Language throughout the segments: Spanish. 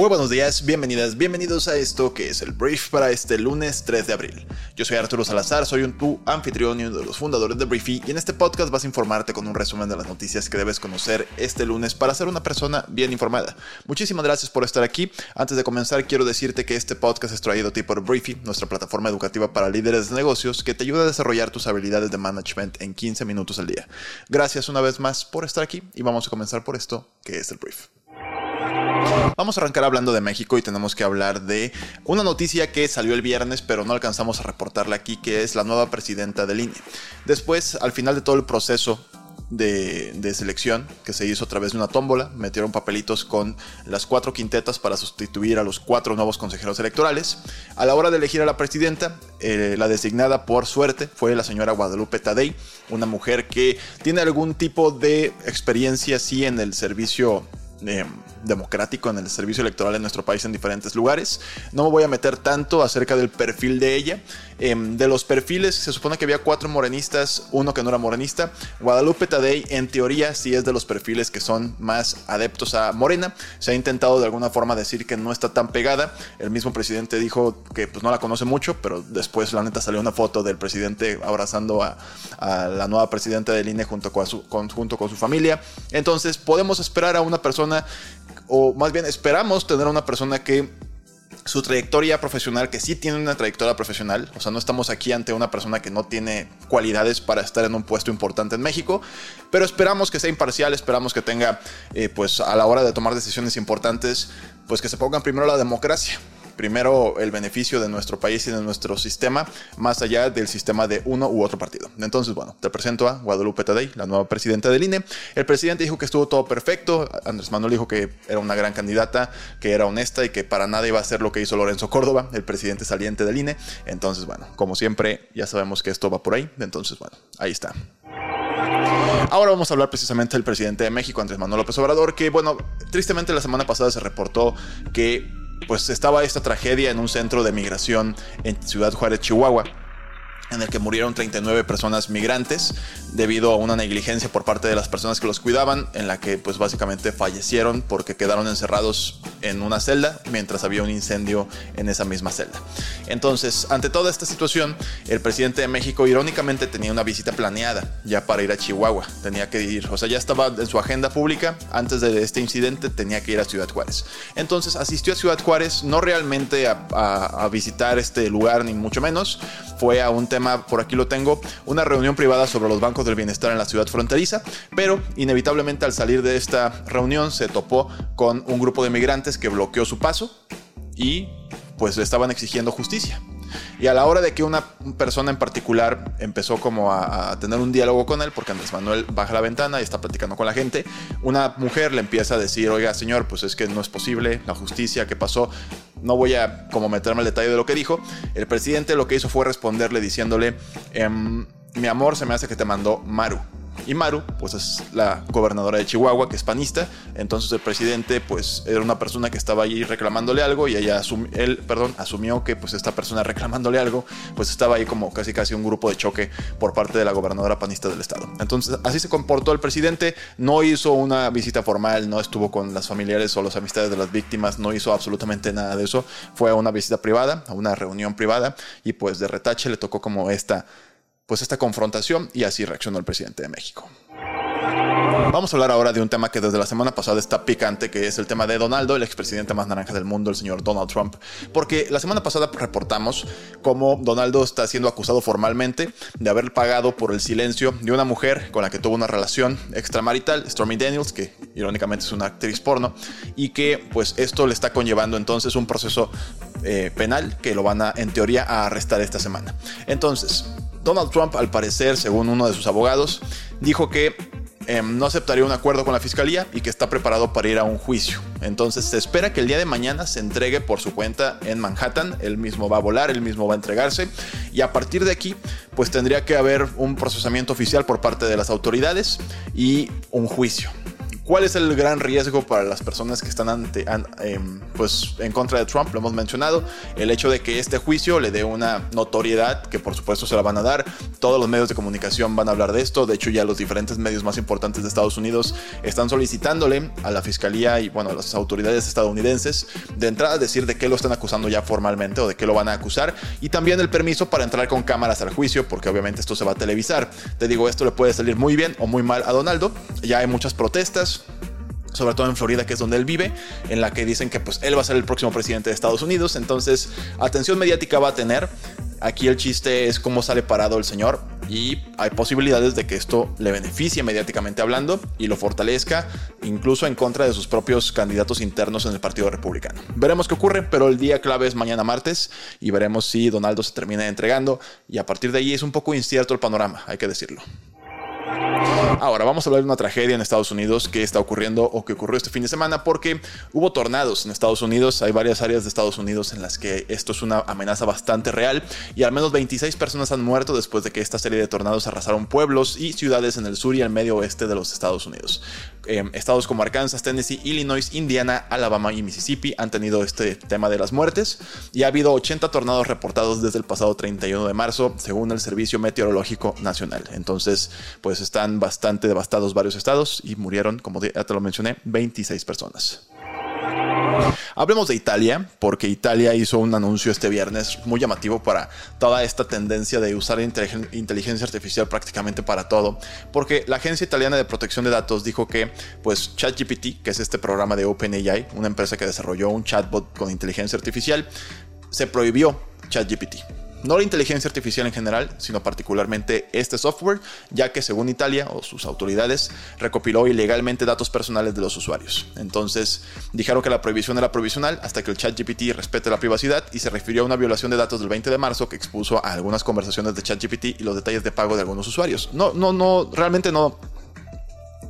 Muy buenos días, bienvenidas, bienvenidos a esto que es el brief para este lunes 3 de abril. Yo soy Arturo Salazar, soy un tu anfitrión y uno de los fundadores de Briefy y en este podcast vas a informarte con un resumen de las noticias que debes conocer este lunes para ser una persona bien informada. Muchísimas gracias por estar aquí. Antes de comenzar quiero decirte que este podcast es traído a ti por Briefy, nuestra plataforma educativa para líderes de negocios que te ayuda a desarrollar tus habilidades de management en 15 minutos al día. Gracias una vez más por estar aquí y vamos a comenzar por esto que es el brief. Vamos a arrancar hablando de México y tenemos que hablar de una noticia que salió el viernes pero no alcanzamos a reportarla aquí, que es la nueva presidenta del INE. Después, al final de todo el proceso de, selección que se hizo a través de una tómbola. Metieron papelitos con las cuatro quintetas para sustituir a los cuatro nuevos consejeros electorales. A la hora de elegir a la presidenta, eh, la designada por suerte fue la señora Guadalupe Tadei, una mujer que tiene algún tipo de experiencia, sí, en el servicio eh, democrático en el servicio electoral en nuestro país en diferentes lugares. No me voy a meter tanto acerca del perfil de ella. Em, de los perfiles, se supone que había cuatro morenistas, uno que no era morenista. Guadalupe Tadei, en teoría, sí es de los perfiles que son más adeptos a Morena. Se ha intentado de alguna forma decir que no está tan pegada. El mismo presidente dijo que pues, no la conoce mucho, pero después, la neta, salió una foto del presidente abrazando a, la nueva presidenta del INE junto con, su, junto con su familia. Entonces, podemos esperar a una persona o más bien esperamos tener una persona que su trayectoria profesional, que sí tiene una trayectoria profesional, o sea, no estamos aquí ante una persona que no tiene cualidades para estar en un puesto importante en México, pero esperamos que sea imparcial, esperamos que tenga, eh, pues a la hora de tomar decisiones importantes, pues que se pongan primero la democracia primero el beneficio de nuestro país y de nuestro sistema, más allá del sistema de uno u otro partido. Entonces, bueno, te presento a Guadalupe Tadei, la nueva presidenta del INE. El presidente dijo que estuvo todo perfecto, Andrés Manuel dijo que era una gran candidata, que era honesta y que para nada iba a hacer lo que hizo Lorenzo Córdoba, el presidente saliente del INE. Entonces, bueno, como siempre, ya sabemos que esto va por ahí. Entonces, bueno, ahí está. Ahora vamos a hablar precisamente del presidente de México, Andrés Manuel López Obrador, que bueno, tristemente la semana pasada se reportó que pues estaba esta tragedia en un centro de migración en Ciudad Juárez, Chihuahua en el que murieron 39 personas migrantes debido a una negligencia por parte de las personas que los cuidaban, en la que pues básicamente fallecieron porque quedaron encerrados en una celda mientras había un incendio en esa misma celda. Entonces, ante toda esta situación, el presidente de México irónicamente tenía una visita planeada ya para ir a Chihuahua, tenía que ir, o sea, ya estaba en su agenda pública, antes de este incidente tenía que ir a Ciudad Juárez. Entonces asistió a Ciudad Juárez no realmente a, a visitar este lugar ni mucho menos, fue a un tema por aquí lo tengo, una reunión privada sobre los bancos del bienestar en la ciudad fronteriza, pero inevitablemente al salir de esta reunión se topó con un grupo de migrantes que bloqueó su paso y pues le estaban exigiendo justicia. Y a la hora de que una persona en particular empezó como a, tener un diálogo con él, porque Andrés Manuel baja la ventana y está platicando con la gente, una mujer le empieza a decir, oiga señor, pues es que no es posible, la justicia, ¿qué pasó? No voy a como meterme al detalle de lo que dijo. El presidente lo que hizo fue responderle diciéndole, em, mi amor, se me hace que te mandó Maru. Y Maru, pues es la gobernadora de Chihuahua, que es panista. Entonces el presidente, pues era una persona que estaba ahí reclamándole algo y ella él, perdón, asumió que pues esta persona reclamándole algo, pues estaba ahí como casi casi un grupo de choque por parte de la gobernadora panista del estado. Entonces así se comportó el presidente, no hizo una visita formal, no estuvo con las familiares o las amistades de las víctimas, no hizo absolutamente nada de eso. Fue a una visita privada, a una reunión privada y pues de retache le tocó como esta pues esta confrontación y así reaccionó el presidente de México. Vamos a hablar ahora de un tema que desde la semana pasada está picante, que es el tema de Donaldo, el expresidente más naranja del mundo, el señor Donald Trump. Porque la semana pasada reportamos cómo Donaldo está siendo acusado formalmente de haber pagado por el silencio de una mujer con la que tuvo una relación extramarital, Stormy Daniels, que irónicamente es una actriz porno, y que pues esto le está conllevando entonces un proceso eh, penal que lo van a, en teoría, arrestar esta semana. Entonces, Donald Trump, al parecer, según uno de sus abogados, dijo que em, no aceptaría un acuerdo con la fiscalía y que está preparado para ir a un juicio. Entonces se espera que el día de mañana se entregue por su cuenta en Manhattan. Él mismo va a volar, él mismo va a entregarse. Y a partir de aquí, pues tendría que haber un procesamiento oficial por parte de las autoridades y un juicio ¿Cuál es el gran riesgo para las personas que están ante, em, pues, en contra de Trump? Lo hemos mencionado. El hecho de que este juicio le dé una notoriedad, que por supuesto se la van a dar. Todos los medios de comunicación van a hablar de esto. De hecho, ya los diferentes medios más importantes de Estados Unidos están solicitándole a la fiscalía y bueno, a las autoridades estadounidenses de entrada decir de qué lo están acusando ya formalmente o de qué lo van a acusar. Y también el permiso para entrar con cámaras al juicio, porque obviamente esto se va a televisar. Te digo, esto le puede salir muy bien o muy mal a Donaldo. Ya hay muchas protestas sobre todo en Florida, que es donde él vive, en la que dicen que pues él va a ser el próximo presidente de Estados Unidos, entonces atención mediática va a tener. Aquí el chiste es cómo sale parado el señor y hay posibilidades de que esto le beneficie mediáticamente hablando y lo fortalezca incluso en contra de sus propios candidatos internos en el Partido Republicano. Veremos qué ocurre, pero el día clave es mañana martes y veremos si Donaldo se termina entregando y a partir de ahí es un poco incierto el panorama, hay que decirlo. Ahora vamos a hablar de una tragedia en Estados Unidos que está ocurriendo o que ocurrió este fin de semana porque hubo tornados en Estados Unidos. Hay varias áreas de Estados Unidos en las que esto es una amenaza bastante real y al menos 26 personas han muerto después de que esta serie de tornados arrasaron pueblos y ciudades en el sur y el medio oeste de los Estados Unidos. Em, estados como Arkansas, Tennessee, Illinois, Indiana, Alabama y Mississippi han tenido este tema de las muertes y ha habido 80 tornados reportados desde el pasado 31 de marzo según el Servicio Meteorológico Nacional. Entonces, pues están bastante devastados varios estados y murieron, como ya te lo mencioné, 26 personas. Hablemos de Italia, porque Italia hizo un anuncio este viernes muy llamativo para toda esta tendencia de usar inteligencia artificial prácticamente para todo, porque la Agencia Italiana de Protección de Datos dijo que pues ChatGPT, que es este programa de OpenAI, una empresa que desarrolló un chatbot con inteligencia artificial, se prohibió ChatGPT no la inteligencia artificial en general, sino particularmente este software, ya que según Italia o sus autoridades recopiló ilegalmente datos personales de los usuarios. Entonces dijeron que la prohibición era provisional hasta que el ChatGPT respete la privacidad y se refirió a una violación de datos del 20 de marzo que expuso a algunas conversaciones de ChatGPT y los detalles de pago de algunos usuarios. No, no, no, realmente no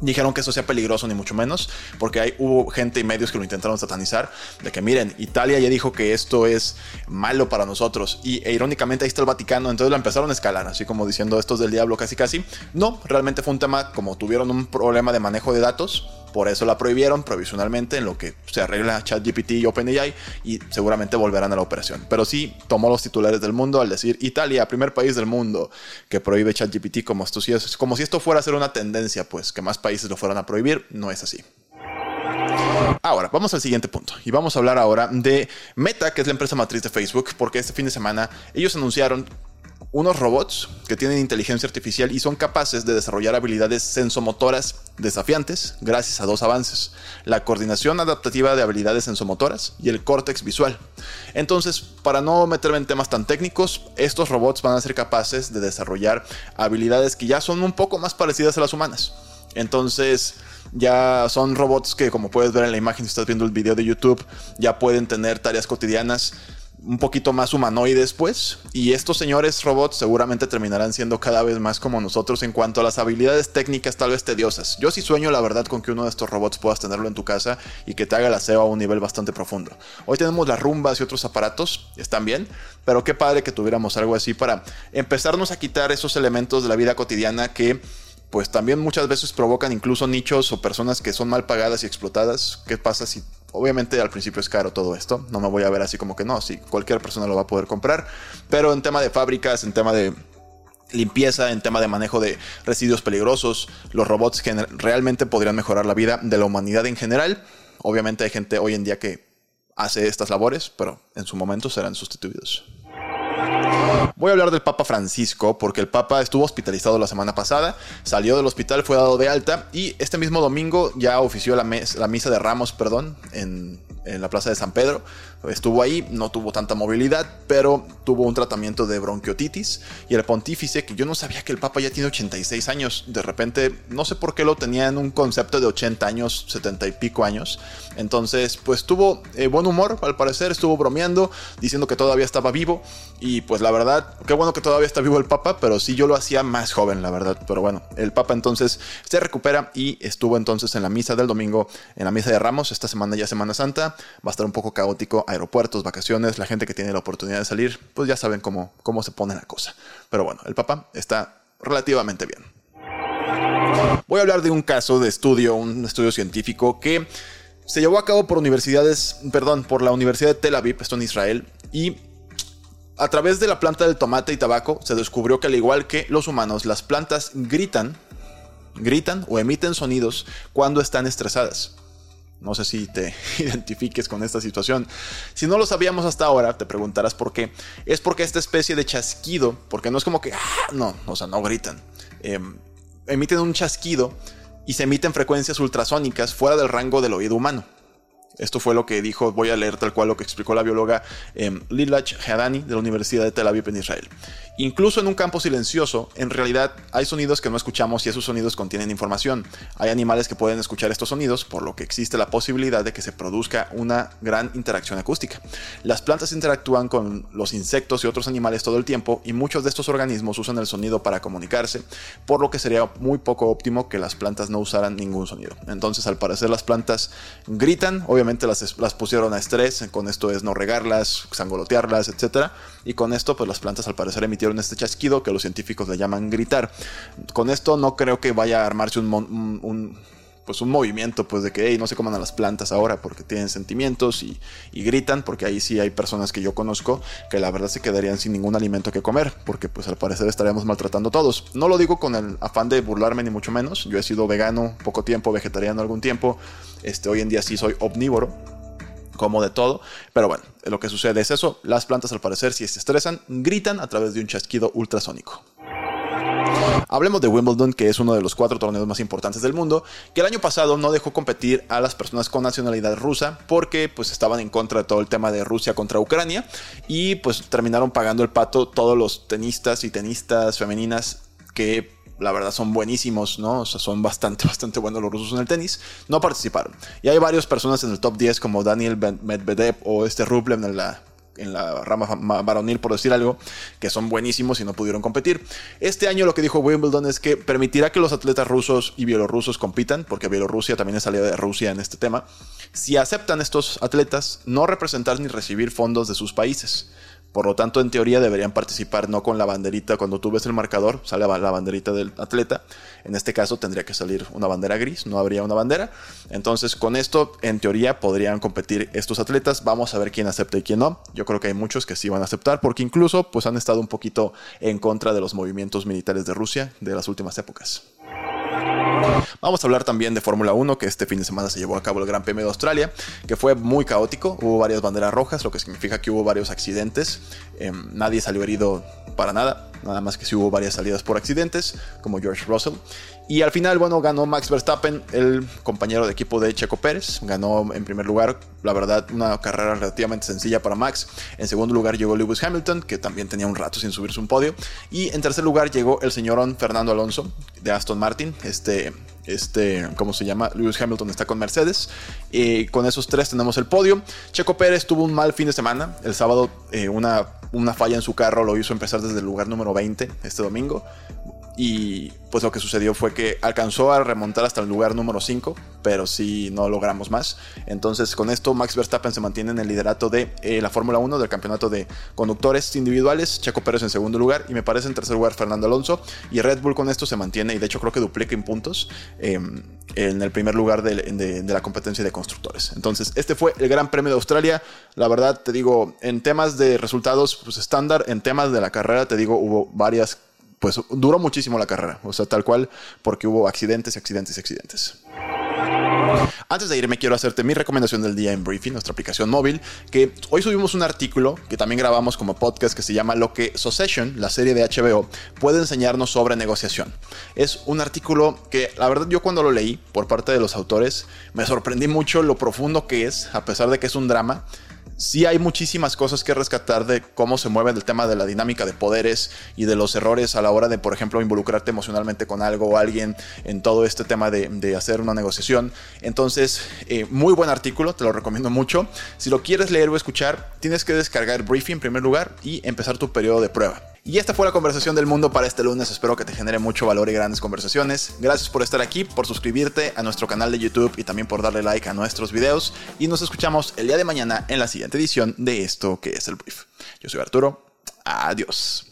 dijeron que eso sea peligroso ni mucho menos, porque hay, hubo gente y medios que lo intentaron satanizar, de que miren, Italia ya dijo que esto es malo para nosotros, y e, irónicamente ahí está el Vaticano, entonces lo empezaron a escalar, así como diciendo esto es del diablo casi casi. No, realmente fue un tema como tuvieron un problema de manejo de datos, por eso la prohibieron provisionalmente en lo que se arregla ChatGPT y OpenAI y seguramente volverán a la operación. Pero sí tomó los titulares del mundo al decir Italia, primer país del mundo que prohíbe ChatGPT como, esto, como si esto fuera a ser una tendencia, pues que más países lo fueran a prohibir. No es así. Ahora, vamos al siguiente punto y vamos a hablar ahora de Meta, que es la empresa matriz de Facebook, porque este fin de semana ellos anunciaron unos robots que tienen inteligencia artificial y son capaces de desarrollar habilidades sensomotoras desafiantes gracias a dos avances, la coordinación adaptativa de habilidades sensomotoras y el córtex visual. Entonces, para no meterme en temas tan técnicos, estos robots van a ser capaces de desarrollar habilidades que ya son un poco más parecidas a las humanas. Entonces, ya son robots que, como puedes ver en la imagen si estás viendo el video de YouTube, ya pueden tener tareas cotidianas un poquito más humanoides, pues. Y estos señores robots seguramente terminarán siendo cada vez más como nosotros en cuanto a las habilidades técnicas tal vez tediosas. Yo sí sueño, la verdad, con que uno de estos robots puedas tenerlo en tu casa y que te haga la SEO a un nivel bastante profundo. Hoy tenemos las rumbas y otros aparatos, están bien, pero qué padre que tuviéramos algo así para empezarnos a quitar esos elementos de la vida cotidiana que pues también muchas veces provocan incluso nichos o personas que son mal pagadas y explotadas. ¿Qué pasa si obviamente al principio es caro todo esto? No me voy a ver así como que no, si cualquier persona lo va a poder comprar, pero en tema de fábricas, en tema de limpieza, en tema de manejo de residuos peligrosos, los robots realmente podrían mejorar la vida de la humanidad en general. Obviamente hay gente hoy en día que hace estas labores, pero en su momento serán sustituidos. Voy a hablar del Papa Francisco porque el Papa estuvo hospitalizado la semana pasada, salió del hospital, fue dado de alta y este mismo domingo ya ofició la, la misa de Ramos, perdón, en, en la Plaza de San Pedro. Estuvo ahí, no tuvo tanta movilidad, pero tuvo un tratamiento de bronquiotitis. Y el pontífice, que yo no sabía que el Papa ya tiene 86 años, de repente, no sé por qué lo tenía en un concepto de 80 años, 70 y pico años. Entonces, pues tuvo eh, buen humor, al parecer, estuvo bromeando, diciendo que todavía estaba vivo. Y pues la verdad, qué bueno que todavía está vivo el Papa, pero sí yo lo hacía más joven, la verdad. Pero bueno, el Papa entonces se recupera y estuvo entonces en la misa del domingo, en la misa de Ramos, esta semana ya Semana Santa. Va a estar un poco caótico aeropuertos, vacaciones, la gente que tiene la oportunidad de salir, pues ya saben cómo, cómo se pone la cosa. Pero bueno, el papá está relativamente bien. Voy a hablar de un caso de estudio, un estudio científico que se llevó a cabo por universidades, perdón, por la Universidad de Tel Aviv, esto en Israel, y a través de la planta del tomate y tabaco se descubrió que al igual que los humanos, las plantas gritan, gritan o emiten sonidos cuando están estresadas. No sé si te identifiques con esta situación. Si no lo sabíamos hasta ahora, te preguntarás por qué. Es porque esta especie de chasquido, porque no es como que, ah, no, o sea, no gritan. Em, emiten un chasquido y se emiten frecuencias ultrasónicas fuera del rango del oído humano. Esto fue lo que dijo, voy a leer tal cual lo que explicó la bióloga eh, Lilach Hadani de la Universidad de Tel Aviv en Israel. Incluso en un campo silencioso, en realidad hay sonidos que no escuchamos y esos sonidos contienen información. Hay animales que pueden escuchar estos sonidos, por lo que existe la posibilidad de que se produzca una gran interacción acústica. Las plantas interactúan con los insectos y otros animales todo el tiempo y muchos de estos organismos usan el sonido para comunicarse, por lo que sería muy poco óptimo que las plantas no usaran ningún sonido. Entonces, al parecer, las plantas gritan, obviamente las, las pusieron a estrés, con esto es no regarlas, sangolotearlas, etc. Y con esto, pues las plantas al parecer emitieron este chasquido que los científicos le llaman gritar. Con esto no creo que vaya a armarse un, pues un movimiento pues de que no se coman a las plantas ahora porque tienen sentimientos y, gritan, porque ahí sí hay personas que yo conozco que la verdad se quedarían sin ningún alimento que comer, porque pues al parecer estaríamos maltratando a todos. No lo digo con el afán de burlarme ni mucho menos, yo he sido vegano poco tiempo, vegetariano algún tiempo, este, hoy en día sí soy omnívoro, como de todo. Pero bueno, lo que sucede es eso. Las plantas al parecer si se estresan, gritan a través de un chasquido ultrasónico. Hablemos de Wimbledon, que es uno de los cuatro torneos más importantes del mundo, que el año pasado no dejó competir a las personas con nacionalidad rusa porque pues estaban en contra de todo el tema de Rusia contra Ucrania y pues terminaron pagando el pato todos los tenistas y tenistas femeninas que la verdad son buenísimos, ¿no? O sea, son bastante, bastante buenos los rusos en el tenis, no participaron. Y hay varias personas en el top 10 como Daniel Medvedev o este Rublev en la en la rama varonil, por decir algo, que son buenísimos y no pudieron competir. Este año lo que dijo Wimbledon es que permitirá que los atletas rusos y bielorrusos compitan, porque Bielorrusia también es salida de Rusia en este tema, si aceptan estos atletas no representar ni recibir fondos de sus países. Por lo tanto, en teoría deberían participar no con la banderita. Cuando tú ves el marcador, sale la banderita del atleta. En este caso tendría que salir una bandera gris, no habría una bandera. Entonces, con esto, en teoría, podrían competir estos atletas. Vamos a ver quién acepta y quién no. Yo creo que hay muchos que sí van a aceptar, porque incluso pues, han estado un poquito en contra de los movimientos militares de Rusia de las últimas épocas. Vamos a hablar también de Fórmula 1, que este fin de semana se llevó a cabo el Gran Premio de Australia, que fue muy caótico, hubo varias banderas rojas, lo que significa que hubo varios accidentes, em, nadie salió herido para nada, nada más que si hubo varias salidas por accidentes, como George Russell. Y al final, bueno, ganó Max Verstappen, el compañero de equipo de Checo Pérez. Ganó en primer lugar, la verdad, una carrera relativamente sencilla para Max. En segundo lugar llegó Lewis Hamilton, que también tenía un rato sin subirse un podio. Y en tercer lugar llegó el señorón Fernando Alonso, de Aston Martin. Este, este, ¿cómo se llama? Lewis Hamilton está con Mercedes. y con esos tres tenemos el podio. Checo Pérez tuvo un mal fin de semana. El sábado, eh, una, una falla en su carro lo hizo empezar desde el lugar número 20 este domingo. Y pues lo que sucedió fue que alcanzó a remontar hasta el lugar número 5, pero sí no logramos más. Entonces con esto Max Verstappen se mantiene en el liderato de eh, la Fórmula 1 del campeonato de conductores individuales, Checo Pérez en segundo lugar y me parece en tercer lugar Fernando Alonso. Y Red Bull con esto se mantiene y de hecho creo que duplica en puntos em, en el primer lugar de, de la competencia de constructores. Entonces este fue el Gran Premio de Australia. La verdad te digo, en temas de resultados pues estándar, en temas de la carrera te digo hubo varias pues duró muchísimo la carrera, o sea, tal cual, porque hubo accidentes, accidentes accidentes. Antes de irme quiero hacerte mi recomendación del día en Briefing, nuestra aplicación móvil, que hoy subimos un artículo que también grabamos como podcast que se llama Lo que Succession, la serie de HBO, puede enseñarnos sobre negociación. Es un artículo que la verdad yo cuando lo leí por parte de los autores me sorprendí mucho lo profundo que es, a pesar de que es un drama sí hay muchísimas cosas que rescatar de cómo se mueve el tema de la dinámica de poderes y de los errores a la hora de, por ejemplo, involucrarte emocionalmente con algo o alguien en todo este tema de, hacer una negociación. Entonces, eh, muy buen artículo, te lo recomiendo mucho. Si lo quieres leer o escuchar, tienes que descargar Briefing en primer lugar y empezar tu periodo de prueba. Y esta fue la conversación del mundo para este lunes. Espero que te genere mucho valor y grandes conversaciones. Gracias por estar aquí, por suscribirte a nuestro canal de YouTube y también por darle like a nuestros videos. Y nos escuchamos el día de mañana en la siguiente edición de esto que es el brief. Yo soy Arturo. Adiós.